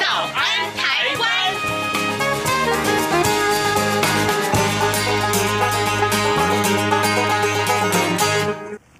早安台湾》。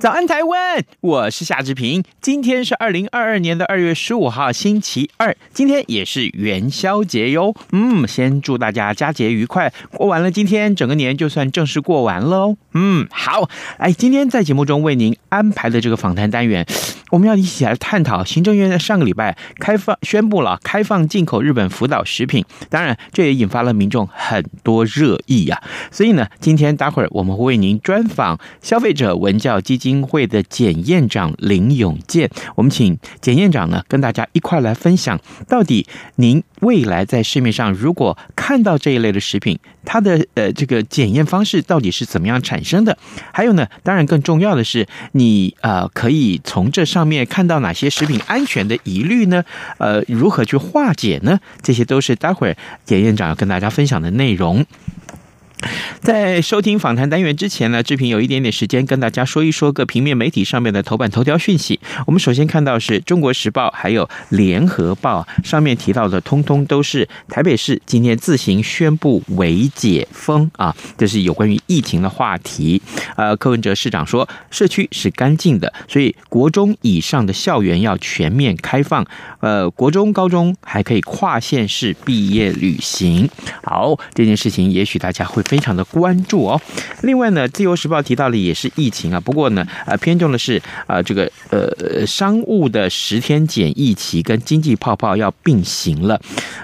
早安，台湾！我是夏志平。今天是二零二二年的二月十五号，星期二。今天也是元宵节哟。嗯，先祝大家佳节愉快。过完了今天，整个年就算正式过完了哦。嗯，好。哎，今天在节目中为您安排的这个访谈单元，我们要一起来探讨行政院在上个礼拜开放宣布了开放进口日本福岛食品，当然这也引发了民众很多热议呀。所以呢，今天待会儿我们会为您专访消费者文教基金。金会的检验长林永健，我们请检验长呢跟大家一块来分享，到底您未来在市面上如果看到这一类的食品，它的呃这个检验方式到底是怎么样产生的？还有呢，当然更重要的是，你呃可以从这上面看到哪些食品安全的疑虑呢？呃，如何去化解呢？这些都是待会儿检验长要跟大家分享的内容。在收听访谈单元之前呢，志平有一点点时间跟大家说一说各平面媒体上面的头版头条讯息。我们首先看到是中国时报还有联合报上面提到的，通通都是台北市今天自行宣布为解封啊，这是有关于疫情的话题。呃，柯文哲市长说，社区是干净的，所以国中以上的校园要全面开放。呃，国中、高中还可以跨县市毕业旅行。好，这件事情也许大家会。非常的关注哦。另外呢，《自由时报》提到的也是疫情啊，不过呢，呃，偏重的是呃这个呃商务的十天检疫期跟经济泡泡要并行了。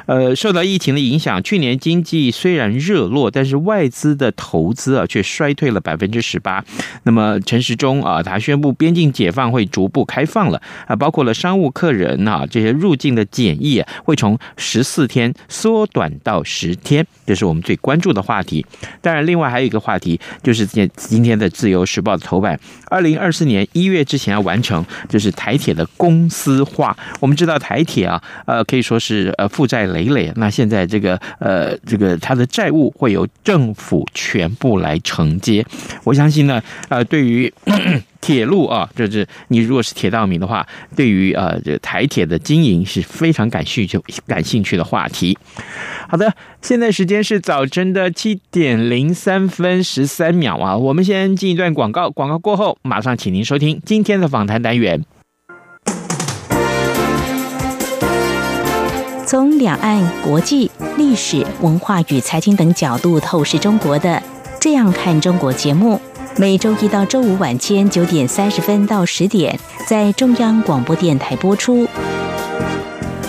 呃，受到疫情的影响，去年经济虽然热络，但是外资的投资啊却衰退了百分之十八。那么陈时中啊，他宣布边境解放会逐步开放了啊，包括了商务客人啊这些入境的检疫啊，会从十四天缩短到十天，这是我们最关注的话题。当然，另外还有一个话题，就是今今天的《自由时报》的头版，二零二四年一月之前要完成，就是台铁的公司化。我们知道台铁啊，呃，可以说是呃负债累累。那现在这个呃这个它的债务会由政府全部来承接。我相信呢，呃，对于 铁路啊，就是你如果是铁道迷的话，对于呃这台铁的经营是非常感兴趣、感兴趣的话题。好的，现在时间是早晨的七点零三分十三秒啊，我们先进一段广告，广告过后马上请您收听今天的访谈单元。从两岸、国际、历史文化与财经等角度透视中国的《这样看中国》节目，每周一到周五晚间九点三十分到十点在中央广播电台播出。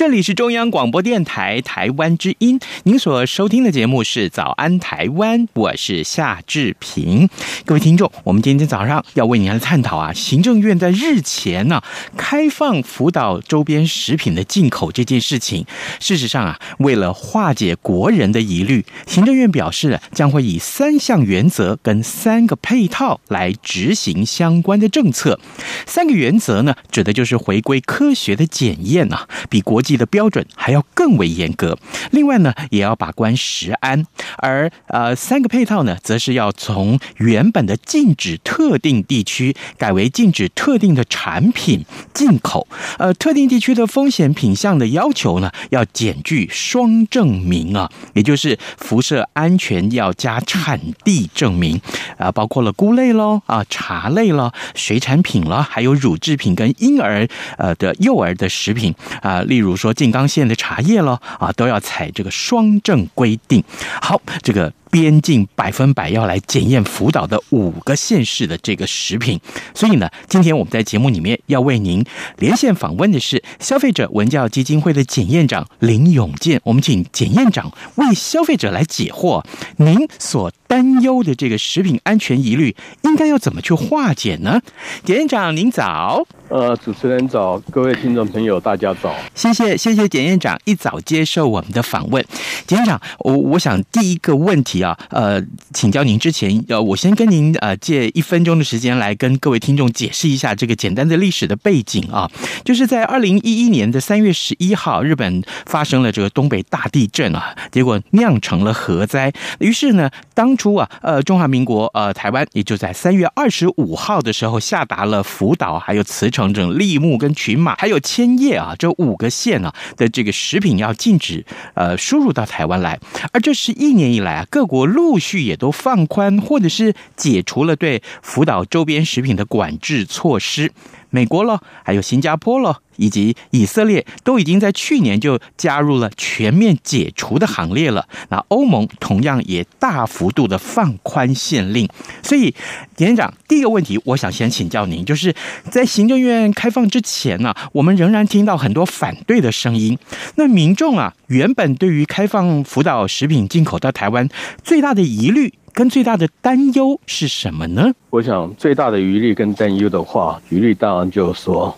这里是中央广播电台台湾之音，您所收听的节目是《早安台湾》，我是夏志平。各位听众，我们今天早上要为您来探讨啊，行政院在日前呢、开放福岛周边食品的进口这件事情。事实上啊，为了化解国人的疑虑，行政院表示将会以三项原则跟三个配套来执行相关的政策。三个原则呢，指的就是回归科学的检验啊，比国际的标准还要更为严格。另外呢，也要把关食安。而呃，三个配套呢，则是要从原本的禁止特定地区改为禁止特定的产品进口。呃，特定地区的风险品项的要求呢，要检具双证明啊，也就是辐射安全要加产地证明啊，包括了菇类喽啊、茶类了、水产品了，还有乳制品跟婴儿呃的幼儿的食品啊，例如说静冈县的茶叶了啊，都要采这个双证规定。好，这个。边境百分百要来检验福岛的五个县市的这个食品，所以呢，今天我们在节目里面要为您连线访问的是消费者文教基金会的检验长林永健，我们请检验长为消费者来解惑，您所担忧的这个食品安全疑虑，应该要怎么去化解呢？检验长您早。呃，主持人早，各位听众朋友，大家早。谢谢，谢谢检验长一早接受我们的访问。检验长，我我想第一个问题啊，呃，请教您之前，呃，我先跟您呃借一分钟的时间来跟各位听众解释一下这个简单的历史的背景啊，就是在二零一一年的三月十一号，日本发生了这个东北大地震啊，结果酿成了核灾。于是呢，当初啊，呃，中华民国呃台湾也就在三月二十五号的时候下达了福岛还有茨城。整整櫪木跟群马还有千叶啊，这五个县啊的这个食品要禁止呃输入到台湾来，而这是一年以来啊，各国陆续也都放宽或者是解除了对福岛周边食品的管制措施。美国了，还有新加坡了，以及以色列都已经在去年就加入了全面解除的行列了。那欧盟同样也大幅度的放宽限令。所以，检验长，第一个问题，我想先请教您，就是在行政院开放之前呢，我们仍然听到很多反对的声音。那民众啊，原本对于开放福岛食品进口到台湾最大的疑虑。跟最大的担忧是什么呢？我想最大的疑虑跟担忧的话，疑虑当然就是说，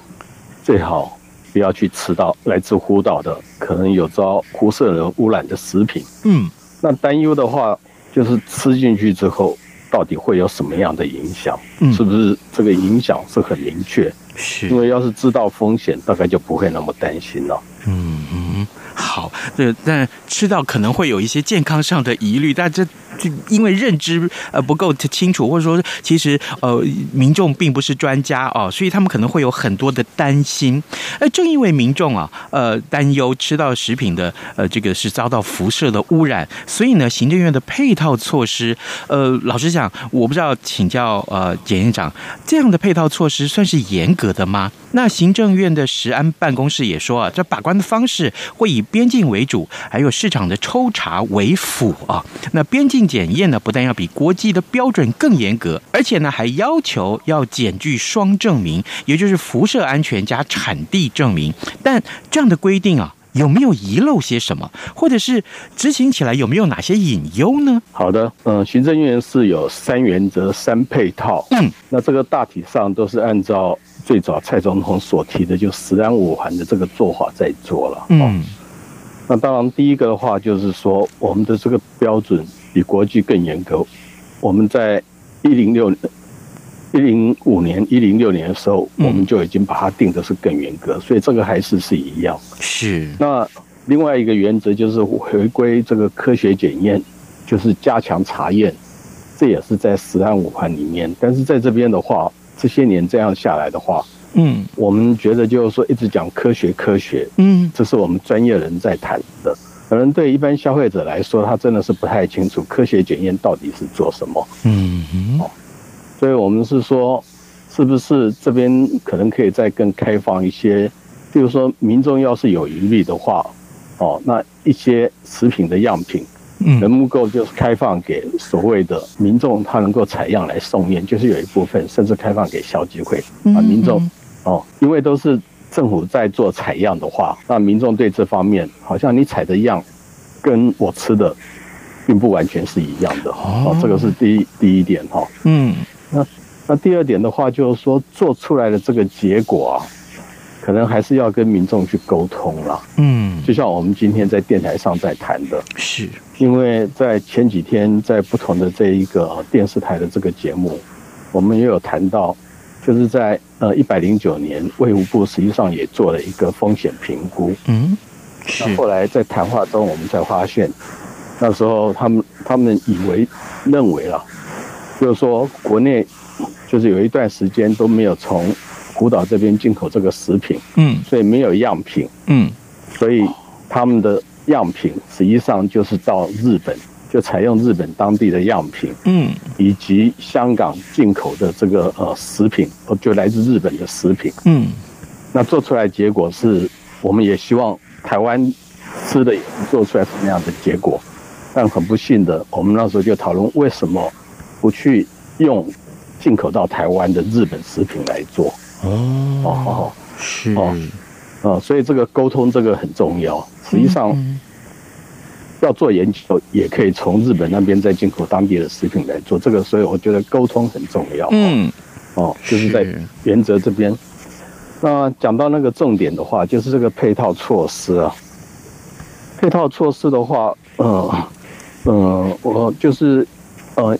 最好不要去吃到来自湖岛的可能有遭辐射污染的食品。嗯，那担忧的话，就是吃进去之后到底会有什么样的影响？嗯，是不是这个影响是很明确？是，因为要是知道风险，大概就不会那么担心了。嗯嗯，好，对但吃到可能会有一些健康上的疑虑，但这。就因为认知呃不够清楚，或者说其实呃民众并不是专家哦，所以他们可能会有很多的担心。而正因为民众啊呃担忧吃到食品的呃这个是遭到辐射的污染，所以呢行政院的配套措施呃老实讲，我不知道请教呃检验长，这样的配套措施算是严格的吗？那行政院的食安办公室也说啊，这把关的方式会以边境为主，还有市场的抽查为辅啊。那边境检验呢，不但要比国际的标准更严格，而且呢还要求要检具双证明，也就是辐射安全加产地证明。但这样的规定啊，有没有遗漏些什么，或者是执行起来有没有哪些隐忧呢？好的，嗯，行政院是有三原则、三配套，嗯，那这个大体上都是按照。最早蔡总统所提的就十安五环的这个做法在做了，嗯，那当然第一个的话就是说我们的这个标准比国际更严格。我们在一零六一零五年一零六年的时候，我们就已经把它定的是更严格，所以这个还是是一样。是。那另外一个原则就是回归这个科学检验，就是加强查验，这也是在十安五环里面。但是在这边的话。这些年这样下来的话，嗯，我们觉得就是说一直讲科学科学，嗯，这是我们专业人在谈的。可能对一般消费者来说，他真的是不太清楚科学检验到底是做什么，嗯嗯。所以我们是说，是不是这边可能可以再更开放一些？比如说，民众要是有疑虑的话，哦，那一些食品的样品。能不够就是开放给所谓的民众，他能够采样来送验，就是有一部分甚至开放给消基会啊，民众哦，因为都是政府在做采样的话，那民众对这方面好像你采的样跟我吃的并不完全是一样的哦，这个是第一第一点哈。嗯，那那第二点的话，就是说做出来的这个结果啊，可能还是要跟民众去沟通了。嗯，就像我们今天在电台上在谈的，是因为在前几天在不同的这一个电视台的这个节目，我们也有谈到。就是在呃一百零九年，卫福部实际上也做了一个风险评估。嗯，是。那后来在谈话中，我们才发现，那时候他们他们以为认为了，就是说国内就是有一段时间都没有从福岛这边进口这个食品。嗯，所以没有样品。嗯，所以他们的样品实际上就是到日本。就采用日本当地的样品，嗯，以及香港进口的这个呃食品，就来自日本的食品，嗯，那做出来结果是，我们也希望台湾吃的也做出来什么样的结果，但很不幸的，我们那时候就讨论为什么不去用进口到台湾的日本食品来做，哦哦是。哦，啊，所以这个沟通这个很重要，实际上。要做研究，也可以从日本那边再进口当地的食品来做这个，所以我觉得沟通很重要。嗯，哦，就是在原则这边。那讲到那个重点的话，就是这个配套措施啊。配套措施的话，呃，呃，我就是呃，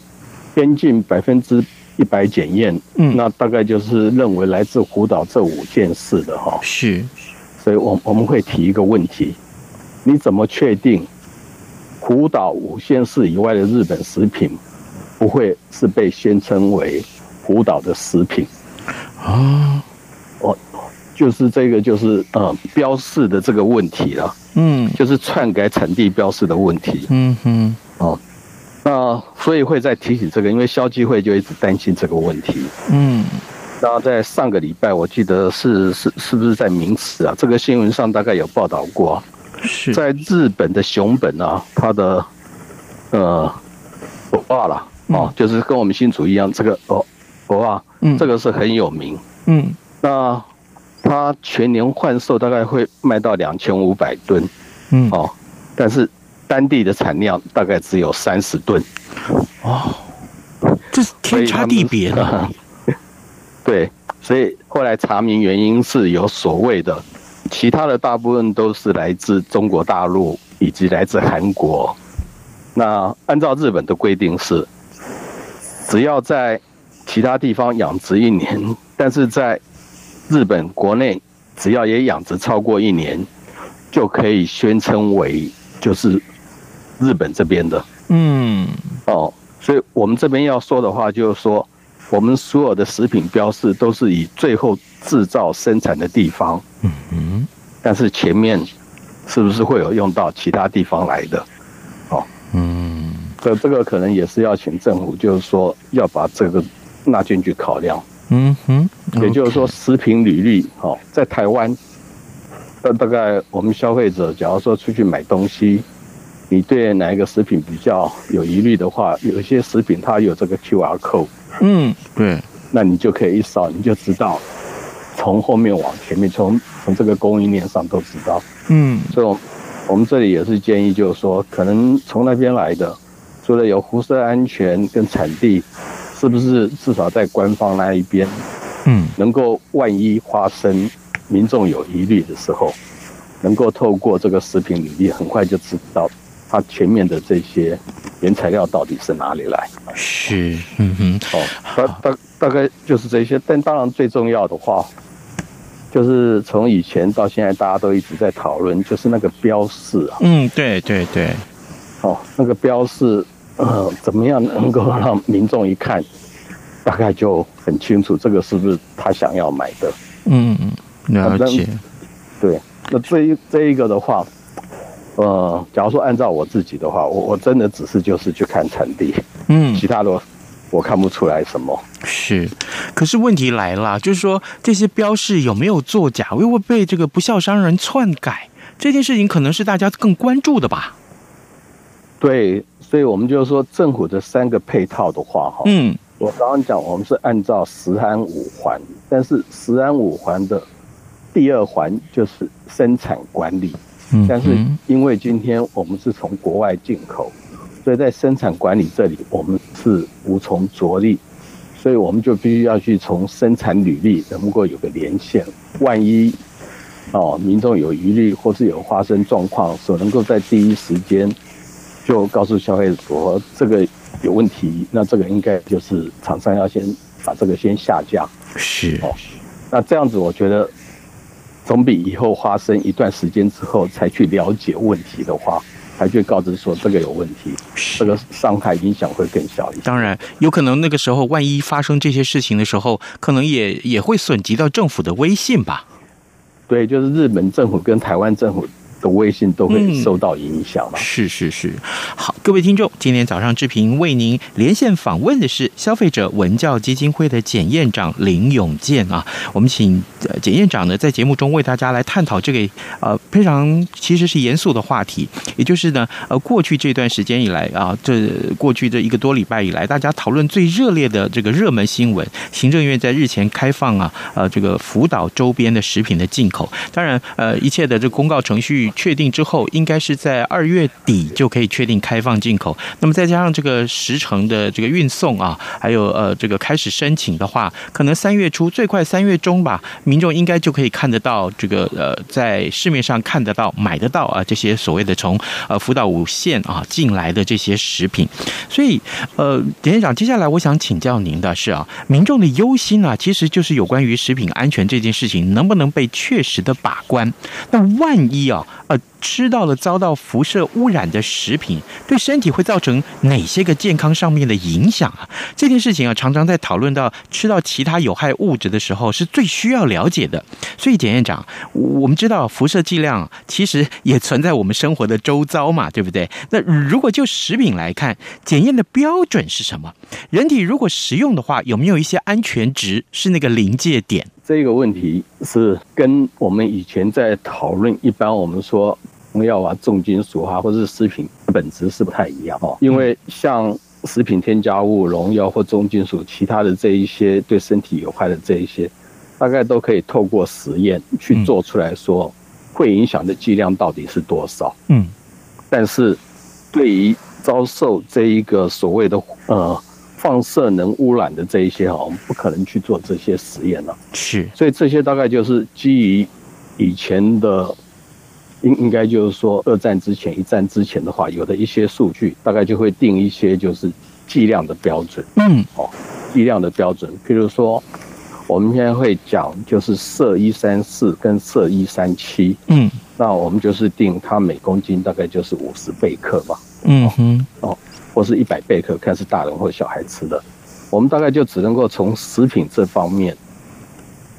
边境百分之一百检验，嗯，那大概就是认为来自福岛这五件事的哈。是，所以我我们会提一个问题：你怎么确定？福岛五县市以外的日本食品，不会是被宣称为福岛的食品啊？哦，就是这个，就是呃，标示的这个问题了。嗯，就是篡改产地标示的问题。嗯哼，哦，那所以会再提起这个，因为消基会就一直担心这个问题。嗯，然后在上个礼拜，我记得是是是不是在名词啊？这个新闻上大概有报道过。是。在日本的熊本啊，它的呃，欧巴啦，哦，就是跟我们新竹一样，这个哦，欧巴，嗯，这个是很有名，嗯，那它全年换售大概会卖到两千五百吨，嗯，哦，但是当地的产量大概只有三十吨，哦，这是天差地别的，对，所以后来查明原因是有所谓的。其他的大部分都是来自中国大陆以及来自韩国。那按照日本的规定是，只要在其他地方养殖一年，但是在日本国内只要也养殖超过一年，就可以宣称为就是日本这边的。嗯，哦，所以我们这边要说的话就是说，我们所有的食品标示都是以最后制造生产的地方。嗯嗯，但是前面是不是会有用到其他地方来的？哦，嗯，这这个可能也是要请政府，就是说要把这个纳进去考量。嗯哼，也就是说食品履历，哦，在台湾，大，大概我们消费者假如说出去买东西，你对哪一个食品比较有疑虑的话，有一些食品它有这个 QR code。嗯，对，那你就可以一扫，你就知道。从后面往前面，从从这个供应链上都知道。嗯，所以，我们这里也是建议，就是说，可能从那边来的，除了有辐射安全跟产地，是不是至少在官方那一边，嗯，能够万一发生民众有疑虑的时候，能够透过这个食品履历，很快就知道它前面的这些原材料到底是哪里来。是，嗯哼，哦，大大大概就是这些，但当然最重要的话。就是从以前到现在，大家都一直在讨论，就是那个标示啊。嗯，对对对。哦，那个标示，呃，怎么样能够让民众一看，大概就很清楚，这个是不是他想要买的？嗯嗯，了解。对，那这一这一个的话，呃，假如说按照我自己的话，我我真的只是就是去看产地，嗯，其他的。我看不出来什么是，可是问题来了，就是说这些标示有没有作假，会不会被这个不孝商人篡改？这件事情可能是大家更关注的吧？对，所以我们就是说政府的三个配套的话，哈，嗯，我刚刚讲我们是按照十安五环，但是十安五环的第二环就是生产管理。嗯，但是因为今天我们是从国外进口，所以在生产管理这里我们是无从着力，所以我们就必须要去从生产履历能够有个连线，万一哦民众有疑虑或是有发生状况，所能够在第一时间就告诉消费者说这个有问题，那这个应该就是厂商要先把这个先下架。是哦，那这样子我觉得。总比以后发生一段时间之后才去了解问题的话，才去告知说这个有问题，这个伤害影响会更小一些。当然，有可能那个时候万一发生这些事情的时候，可能也也会损及到政府的威信吧。对，就是日本政府跟台湾政府。的微信都会受到影响嘛、嗯？是是是，好，各位听众，今天早上志平为您连线访问的是消费者文教基金会的检验长林永健啊。我们请检验长呢在节目中为大家来探讨这个呃非常其实是严肃的话题，也就是呢呃过去这段时间以来啊，这过去这一个多礼拜以来，大家讨论最热烈的这个热门新闻，行政院在日前开放啊呃这个福岛周边的食品的进口，当然呃一切的这个公告程序。确定之后，应该是在二月底就可以确定开放进口。那么再加上这个时程的这个运送啊，还有呃这个开始申请的话，可能三月初最快三月中吧，民众应该就可以看得到这个呃在市面上看得到买得到啊这些所谓的从呃福岛五县啊进来的这些食品。所以呃，检验长，接下来我想请教您的是啊，民众的忧心啊，其实就是有关于食品安全这件事情能不能被确实的把关？那万一啊？呃，吃到了遭到辐射污染的食品，对身体会造成哪些个健康上面的影响啊？这件事情啊，常常在讨论到吃到其他有害物质的时候，是最需要了解的。所以，检验长，我们知道辐射剂量其实也存在我们生活的周遭嘛，对不对？那如果就食品来看，检验的标准是什么？人体如果食用的话，有没有一些安全值是那个临界点？这个问题是跟我们以前在讨论，一般我们说农药啊、重金属啊，或者是食品本质是不太一样哦。因为像食品添加物、农药或重金属，其他的这一些对身体有害的这一些，大概都可以透过实验去做出来说，会影响的剂量到底是多少。嗯，但是对于遭受这一个所谓的呃。放射能污染的这一些哈，我们不可能去做这些实验了。是，所以这些大概就是基于以前的，应应该就是说，二战之前、一战之前的话，有的一些数据，大概就会定一些就是剂量的标准。嗯，哦，剂量的标准，譬如说，我们现在会讲就是铯一三四跟铯一三七。嗯，那我们就是定它每公斤大概就是五十贝克嘛。嗯哼，哦。或是一百贝克，看是大人或小孩吃的，我们大概就只能够从食品这方面，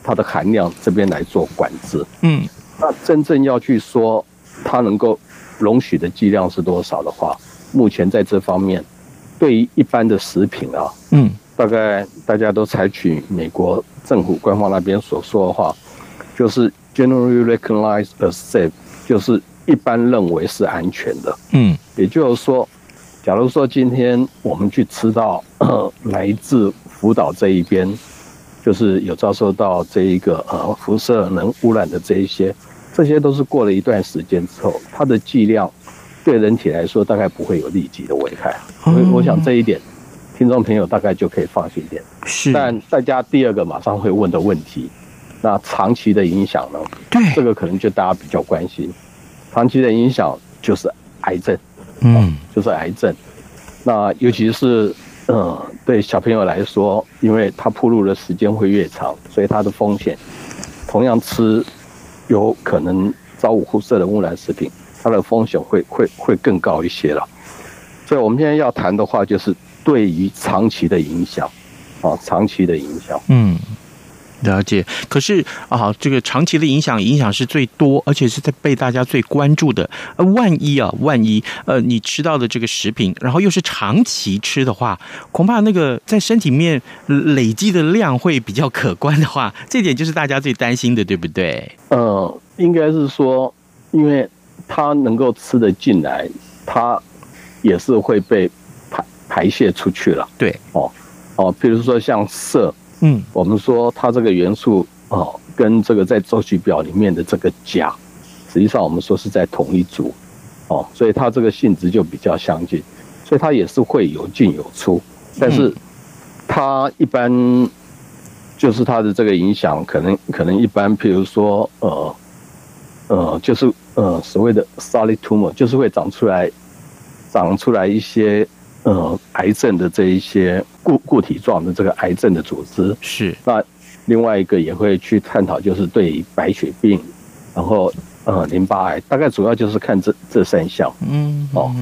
它的含量这边来做管制。嗯，那真正要去说它能够容许的剂量是多少的话，目前在这方面，对于一般的食品啊，嗯，大概大家都采取美国政府官方那边所说的话，就是 generally recognized as safe，就是一般认为是安全的。嗯，也就是说。假如说今天我们去吃到呃来自福岛这一边，就是有遭受到这一个呃辐射能污染的这一些，这些都是过了一段时间之后，它的剂量对人体来说大概不会有立即的危害。所以我想这一点，听众朋友大概就可以放心点。是。但大家第二个马上会问的问题，那长期的影响呢？对。这个可能就大家比较关心，长期的影响就是癌症。嗯，就是癌症，那尤其是嗯，对小朋友来说，因为他暴露的时间会越长，所以他的风险，同样吃有可能遭辐射的污染食品，它的风险会会会更高一些了。所以我们现在要谈的话，就是对于长期的影响，啊，长期的影响，嗯。了解，可是啊，这个长期的影响，影响是最多，而且是在被大家最关注的。呃，万一啊，万一呃，你吃到的这个食品，然后又是长期吃的话，恐怕那个在身体里面累积的量会比较可观的话，这点就是大家最担心的，对不对？呃，应该是说，因为它能够吃得进来，它也是会被排排泄出去了。对，哦哦，比如说像銫。嗯，我们说它这个元素哦，跟这个在周期表里面的这个钾，实际上我们说是在同一组，哦，所以它这个性质就比较相近，所以它也是会有进有出，但是它一般就是它的这个影响，可能可能一般，譬如说呃呃，就是呃所谓的 solid tumor，就是会长出来长出来一些呃癌症的这一些固固体状的这个癌症的组织，是那。另外一个也会去探讨，就是对白血病，然后呃淋巴癌，大概主要就是看这这三项。嗯，哦，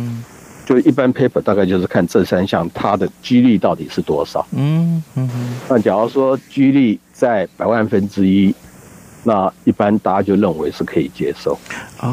就一般 paper 大概就是看这三项，它的几率到底是多少？嗯嗯。那假如说几率在百万分之一，那一般大家就认为是可以接受。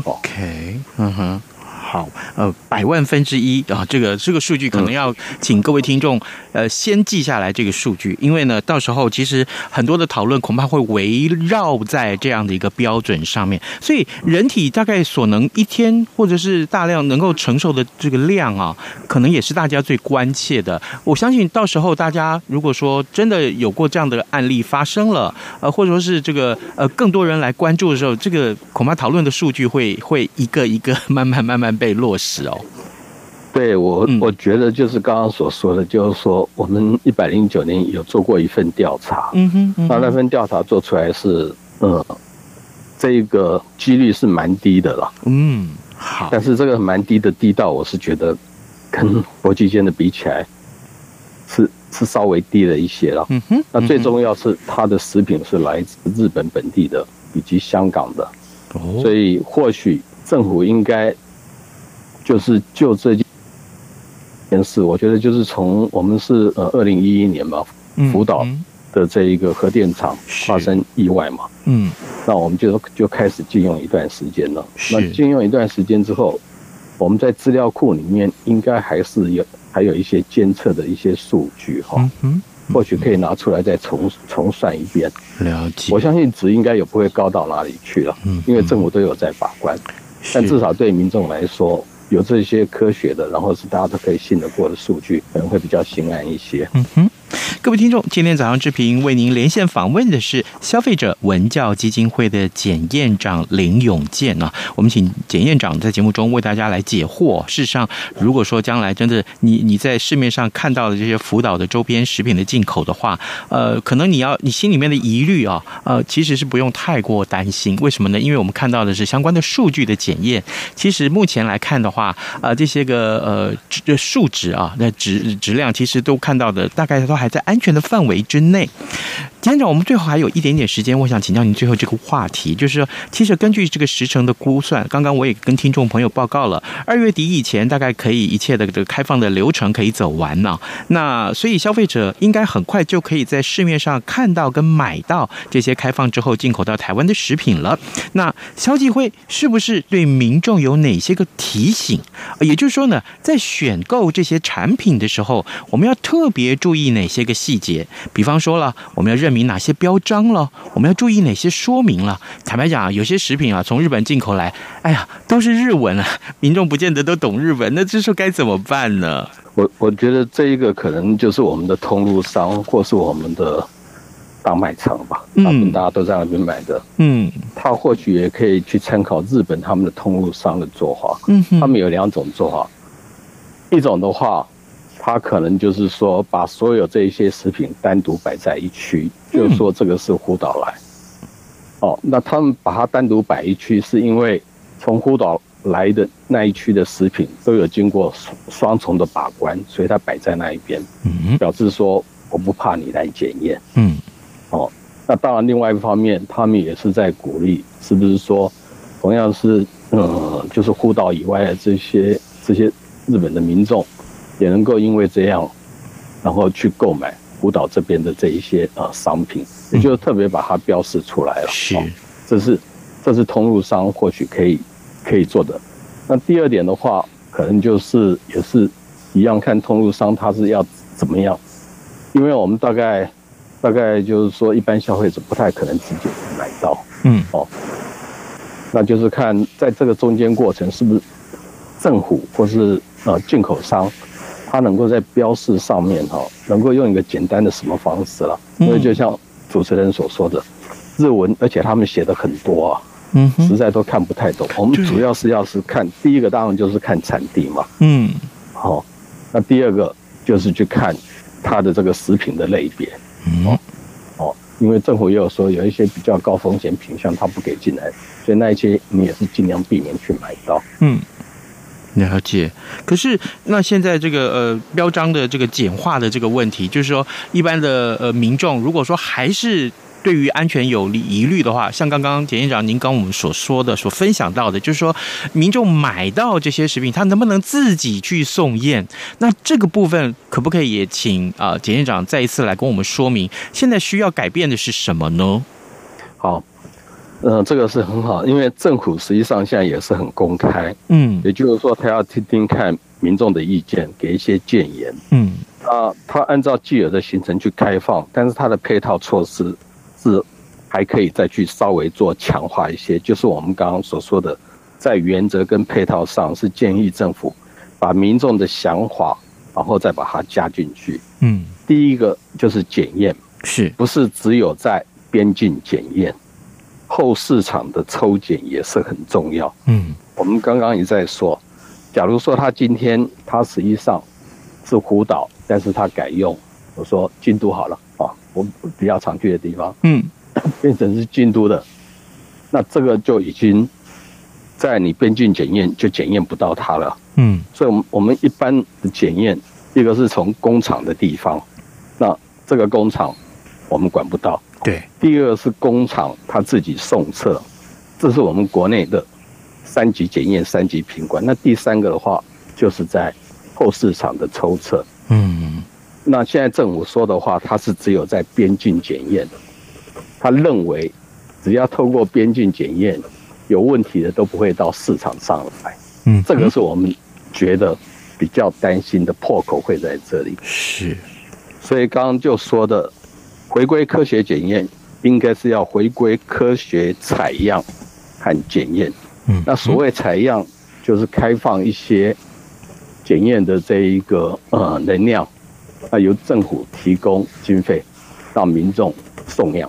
OK，嗯哼。好，呃，百万分之一啊，这个这个数据可能要请各位听众呃先记下来这个数据，因为呢，到时候其实很多的讨论恐怕会围绕在这样的一个标准上面，所以人体大概所能一天或者是大量能够承受的这个量啊，可能也是大家最关切的。我相信到时候大家如果说真的有过这样的案例发生了，呃，或者说是这个呃更多人来关注的时候，这个恐怕讨论的数据会会一个一个慢 慢慢慢。被落实哦，对我，我觉得就是刚刚所说的，就是说我们一百零九年有做过一份调查，嗯哼，那那份调查做出来是，嗯，这个几率是蛮低的了，嗯，好，但是这个蛮低的低到我是觉得跟国际间的比起来是是稍微低了一些了，嗯哼，那最重要是它的食品是来自日本本地的以及香港的，哦，所以或许政府应该。就是就这件事，我觉得就是从我们是呃二零一一年嘛，福岛的这一个核电厂发生意外嘛，嗯，那我们就就开始禁用一段时间了。那禁用一段时间之后，我们在资料库里面应该还是有还有一些监测的一些数据哈，嗯，或许可以拿出来再重重算一遍。了解，我相信值应该也不会高到哪里去了，嗯，因为政府都有在把关，但至少对民众来说。有这些科学的，然后是大家都可以信得过的数据，可能会比较心安一些。嗯哼。各位听众，今天早上之平为您连线访问的是消费者文教基金会的检验长林永健啊。我们请检验长在节目中为大家来解惑。事实上，如果说将来真的你你在市面上看到的这些福岛的周边食品的进口的话，呃，可能你要你心里面的疑虑啊，呃，其实是不用太过担心。为什么呢？因为我们看到的是相关的数据的检验。其实目前来看的话，呃，这些个呃质数值啊，那质质量其实都看到的大概都还在安全的范围之内。检验长，我们最后还有一点点时间，我想请教您最后这个话题，就是，其实根据这个时程的估算，刚刚我也跟听众朋友报告了，二月底以前大概可以一切的这个开放的流程可以走完了。那所以消费者应该很快就可以在市面上看到跟买到这些开放之后进口到台湾的食品了。那消基会是不是对民众有哪些个提醒？也就是说呢，在选购这些产品的时候，我们要特别注意哪些个细节？比方说了，我们要认。证明哪些标章了？我们要注意哪些说明了？坦白讲啊，有些食品啊，从日本进口来，哎呀，都是日文啊，民众不见得都懂日文，那这时候该怎么办呢？我我觉得这一个可能就是我们的通路商或是我们的大卖场吧，他们大家都在那边买的，嗯，他或许也可以去参考日本他们的通路商的做法，嗯，他们有两种做法，一种的话。他可能就是说，把所有这一些食品单独摆在一区，就是说这个是福岛来。哦，那他们把它单独摆一区，是因为从福岛来的那一区的食品都有经过双重的把关，所以它摆在那一边，表示说我不怕你来检验。嗯，哦，那当然，另外一方面，他们也是在鼓励，是不是说，同样是呃，就是福岛以外的这些这些日本的民众。也能够因为这样，然后去购买福岛这边的这一些呃商品，也就特别把它标示出来了。是，这是这是通路商或许可以可以做的。那第二点的话，可能就是也是一样，看通路商他是要怎么样，因为我们大概大概就是说，一般消费者不太可能直接买到。嗯，哦，那就是看在这个中间过程是不是政府或是呃进口商。它能够在标示上面哈，能够用一个简单的什么方式了？因为就像主持人所说的，日文，而且他们写的很多啊，嗯，实在都看不太懂。我们主要是要是看第一个，当然就是看产地嘛，嗯，好，那第二个就是去看它的这个食品的类别，嗯，哦，因为政府也有说有一些比较高风险品项，它不给进来，所以那一些你也是尽量避免去买到，嗯。了解，可是那现在这个呃标章的这个简化的这个问题，就是说一般的呃民众如果说还是对于安全有疑虑的话，像刚刚检验长您跟我们所说的、所分享到的，就是说民众买到这些食品，他能不能自己去送验？那这个部分可不可以也请啊检验长再一次来跟我们说明？现在需要改变的是什么呢？好。嗯，这个是很好，因为政府实际上现在也是很公开，嗯，也就是说他要听听看民众的意见，给一些建言，嗯，啊，他按照既有的行程去开放，但是他的配套措施是还可以再去稍微做强化一些，就是我们刚刚所说的，在原则跟配套上是建议政府把民众的想法，然后再把它加进去，嗯，第一个就是检验，是不是只有在边境检验？后市场的抽检也是很重要。嗯，我们刚刚也在说，假如说他今天他实际上是湖岛，但是他改用我说京都好了啊，我比较常去的地方，嗯，变成是京都的，那这个就已经在你边境检验就检验不到它了。嗯，所以，我们我们一般的检验，一个是从工厂的地方，那这个工厂我们管不到。对，第二是工厂他自己送测，这是我们国内的三级检验、三级品管。那第三个的话，就是在后市场的抽测。嗯，那现在政府说的话，他是只有在边境检验，他认为只要透过边境检验，有问题的都不会到市场上来。嗯，这个是我们觉得比较担心的破口会在这里。是，所以刚刚就说的。回归科学检验，应该是要回归科学采样和检验。嗯，那所谓采样，就是开放一些检验的这一个呃能量，那由政府提供经费，让民众送样。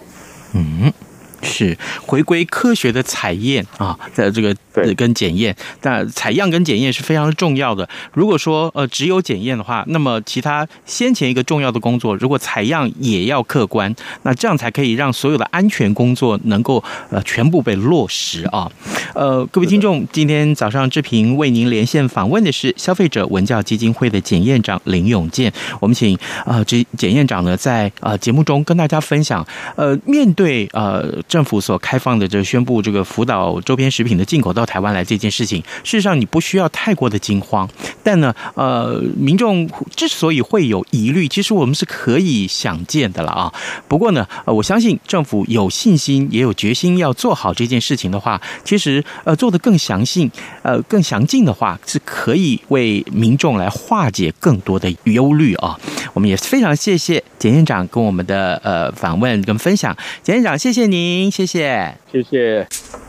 嗯。是回归科学的采验啊，在这个跟检验，但采样跟检验是非常重要的。如果说呃只有检验的话，那么其他先前一个重要的工作，如果采样也要客观，那这样才可以让所有的安全工作能够呃全部被落实啊。呃，各位听众，今天早上志平为您连线访问的是消费者文教基金会的检验长林永健，我们请啊这检验长呢在呃节目中跟大家分享，呃面对呃。政府所开放的这宣布这个福岛周边食品的进口到台湾来这件事情，事实上你不需要太过的惊慌。但呢，呃，民众之所以会有疑虑，其实我们是可以想见的了啊。不过呢，呃，我相信政府有信心也有决心要做好这件事情的话，其实呃做得更详细、呃更详尽的话，是可以为民众来化解更多的忧虑啊。我们也非常谢谢简院长跟我们的呃访问跟分享，简院长谢谢您，谢谢，谢谢。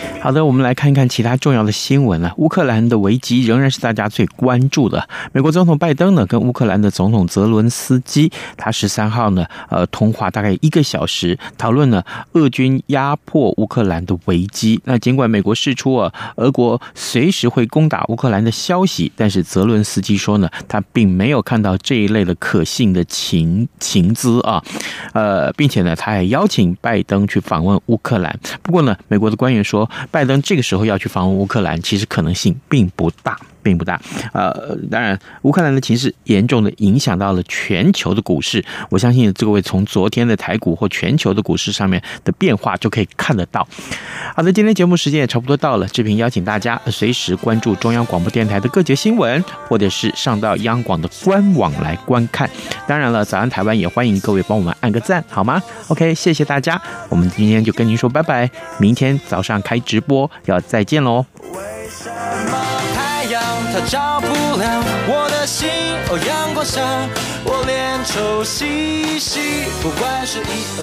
好的，我们来看一看其他重要的新闻了。乌克兰的危机仍然是大家最关注的。美国总统拜登呢，跟乌克兰的总统泽伦斯基，他十三号呢，呃，通话大概一个小时，讨论了俄军压迫乌克兰的危机。那尽管美国释出啊，俄国随时会攻打乌克兰的消息，但是泽伦斯基说呢，他并没有看到这一类的可信的情情资啊，呃，并且呢，他还邀请拜登去访问乌克兰。不过呢，美国的官员说。拜登这个时候要去访问乌克兰，其实可能性并不大。并不大。呃，当然，乌克兰的情势严重的影响到了全球的股市。我相信这位从昨天的台股或全球的股市上面的变化就可以看得到。好的，今天节目时间也差不多到了，志平邀请大家随时关注中央广播电台的各节新闻，或者是上到央广的官网来观看。当然了，早安台湾也欢迎各位帮我们按个赞，好吗？OK，谢谢大家，我们今天就跟您说拜拜，明天早上开直播要再见喽。为什么照不亮我的心？哦，阳光下，我脸抽稀稀，不管是一。